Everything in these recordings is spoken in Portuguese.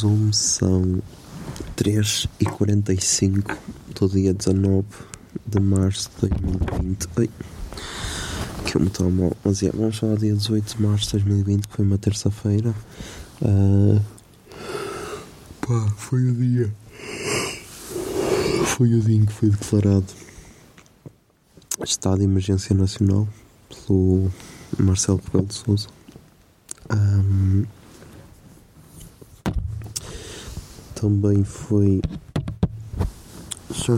Zoom, são 3h45 do dia 19 de março de 2020. Ai, que eu me tomo. Mas é, vamos falar dia 18 de março de 2020, que foi uma terça-feira. Ah, pá, foi o dia. Foi o dia em que foi declarado estado de emergência nacional pelo Marcelo Rebelo de Sousa. Também foi. Já,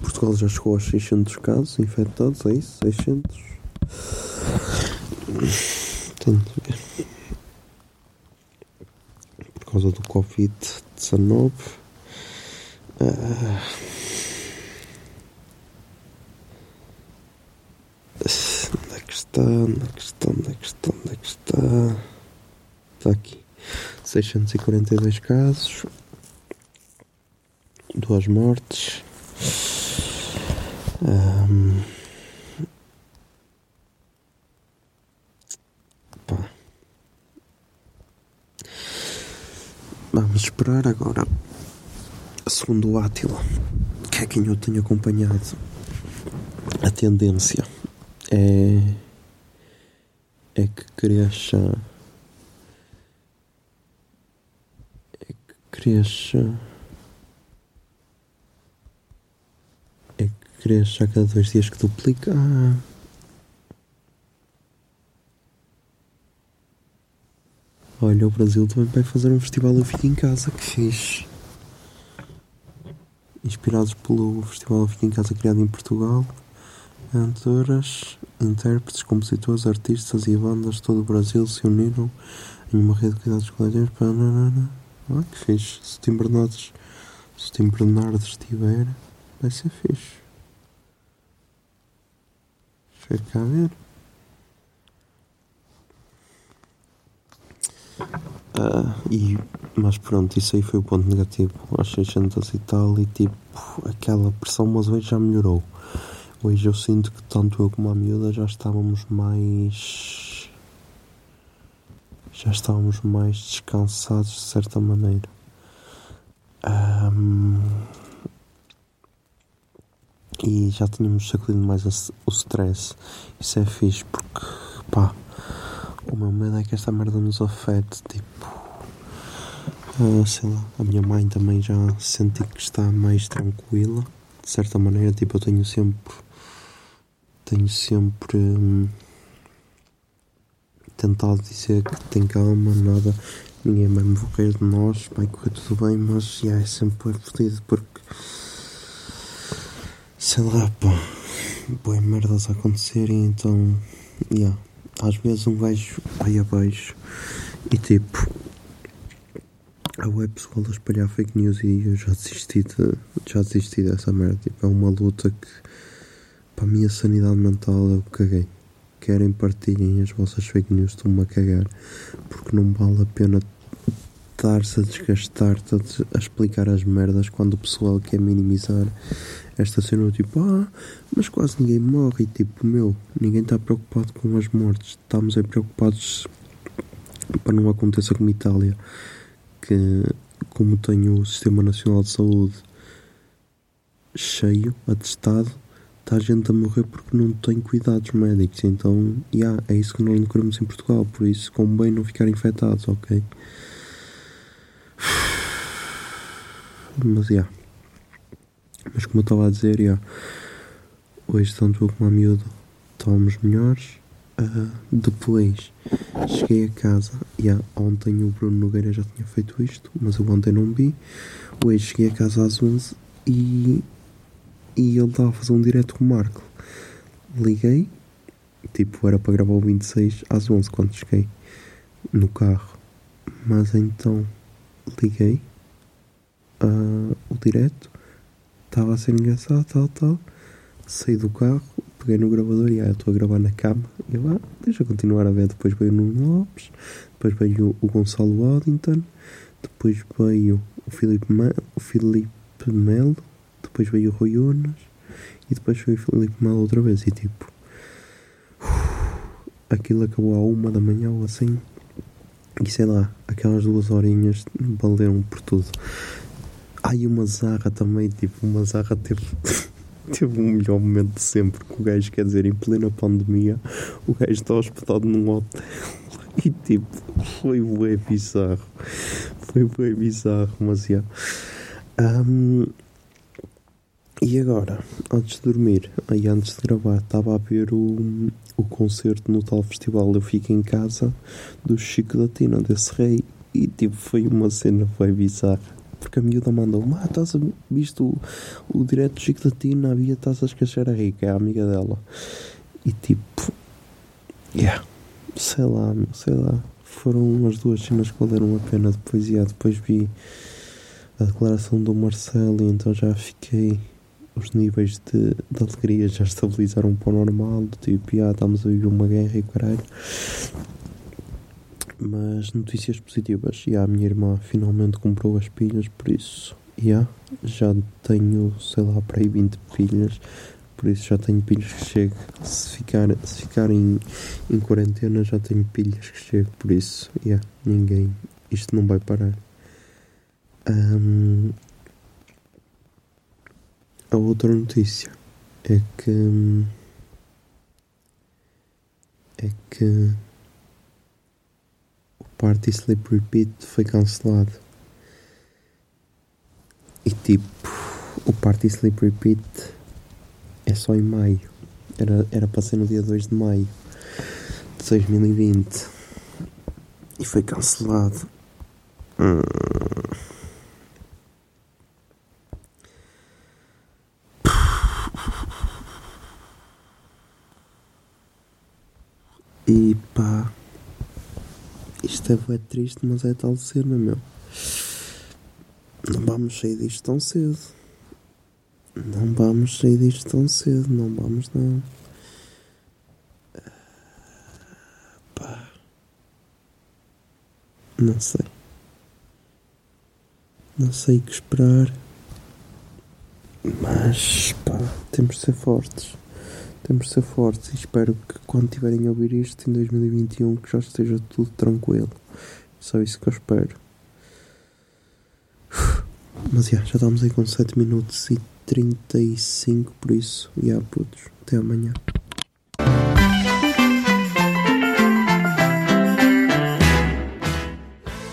Portugal já chegou aos 600 casos infectados, é isso? 600? Tenho de ver. Por causa do Covid-19. Ah. Onde é que está? Onde é que está? Onde é que está? Onde é que está? Está aqui. 642 casos duas mortes. Pá. Vamos esperar agora. Segundo o Átila, que é quem eu tenho acompanhado, a tendência é, é que cresça. É que cresça. É que cresce a cada dois dias que duplica. Ah. Olha, o Brasil também vai fazer um festival Eu Fico em Casa, que fixe. Inspirados pelo festival Eu Fico em Casa criado em Portugal. Cantoras, intérpretes, compositores, artistas e bandas de todo o Brasil se uniram em uma rede de cuidados coletivos. para- Ah, que fixe. Se o Tim Bernardes estiver, vai ser fixe. Deixa eu cá ver. E, mas pronto, isso aí foi o ponto negativo. Às 600 e tal, e tipo, aquela pressão, mas hoje já melhorou. Hoje eu sinto que tanto eu como a miúda já estávamos mais. Já estávamos mais descansados de certa maneira. Ahm, e já tínhamos sacudido mais o stress. Isso é fixe porque, pá, o meu medo é que esta merda nos afete. Tipo, ah, sei lá, a minha mãe também já senti que está mais tranquila, de certa maneira. Tipo, eu tenho sempre, tenho sempre hum, tentado dizer que tem calma, nada, ninguém vai morrer de nós, vai correr tudo bem, mas já é sempre fodido porque sei lá, pá, boas merdas a acontecerem, então, yeah, às vezes um gajo vai abaixo e tipo, a web pessoal a espalhar fake news e eu já desisti de, já desisti dessa merda, tipo, é uma luta que para a minha sanidade mental eu caguei. Querem partilhem as vossas fake news, estão-me a cagar, porque não vale a pena estar-se a desgastar-te a, explicar as merdas quando o pessoal quer minimizar esta cena, tipo, ah, mas quase ninguém morre. E tipo, meu, ninguém está preocupado com as mortes. Estamos aí preocupados para não aconteça como Itália, que como tem o Sistema Nacional de Saúde cheio, atestado, está a gente a morrer porque não tem cuidados médicos. Então, yeah, é isso que nós não queremos em Portugal. Por isso, convém não ficar infectados, ok? Mas, yeah. Mas como eu estava a dizer, yeah. Hoje, tanto eu como a miúdo, estávamos melhores. Ah, depois, cheguei a casa. Yeah, ontem o Bruno Nogueira já tinha feito isto, mas eu ontem não vi. Hoje cheguei a casa às 11 e, e ele estava a fazer um direto com o Marco. Liguei, tipo, era para gravar o 26 às 11 quando cheguei no carro. Mas então liguei ah, o direto, estava a ser engraçado, tal, tal. Saí do carro, peguei no gravador e ah, estou a gravar na cama. E eu, ah, deixa continuar a ver. Depois veio o Nuno Lopes, depois veio o Gonçalo Waddington, depois veio o Filipe, Me o Filipe Melo, depois veio o Rui Unas e depois veio o Filipe Melo outra vez. E tipo, aquilo acabou à uma da manhã ou assim. E sei lá, aquelas duas horinhas valeram por tudo. Ai, uma zarra também, tipo, uma zarra teve, teve um melhor momento de sempre. Que o gajo, quer dizer, em plena pandemia, o gajo está hospedado num hotel e tipo, foi bem bizarro. Foi bem bizarro, mas já. Ahm, e agora, antes de dormir, aí antes de gravar, estava a ver o, o concerto no tal festival. Eu fico em casa do Chico da Tina, desse rei, e tipo, foi uma cena bem bizarra. Porque a miúda mandou-me, ah, estás a visto o, o direto do Chico da Tina, havia taças que a rica, é a amiga dela. E tipo, yeah, sei lá, sei lá. Foram umas duas cenas que valeram a pena. Depois, yeah, depois vi a declaração do Marcelo e então já fiquei. Os níveis de, de alegria já estabilizaram para o normal. do Tipo, yeah, estamos a viver uma guerra e caralho. Mas notícias positivas. Yeah, a minha irmã finalmente comprou as pilhas, por isso. Yeah, já tenho, sei lá, para aí 20 pilhas. Por isso já tenho pilhas que chego. Se ficar, se ficar em, em quarentena, já tenho pilhas que chego. Por isso, yeah, ninguém. Isto não vai parar. Ahm, a outra notícia é que. É que. Party Sleep Repeat foi cancelado. E tipo. O Party Sleep Repeat é só em maio. Era, era para ser no dia 2 de maio de 2020. E foi cancelado. Hum. E pá. Isto é bué triste, mas é tal cena, meu. Não vamos sair disto tão cedo. Não vamos sair disto tão cedo, não vamos não. Pá. Não sei. Não sei o que esperar. Mas pá, temos de ser fortes. Temos de ser fortes e espero que quando tiverem a ouvir isto em 2021 que já esteja tudo tranquilo. Só isso que eu espero. Mas já, já estamos aí com 7 minutos e 35, por isso, já putos, até amanhã.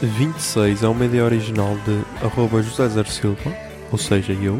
26 é uma ideia original de arroba José Zer Silva, ou seja, eu.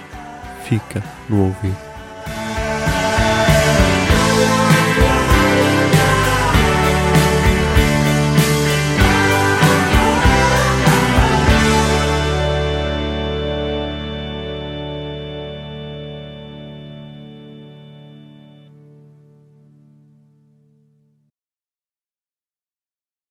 fica no ouvido.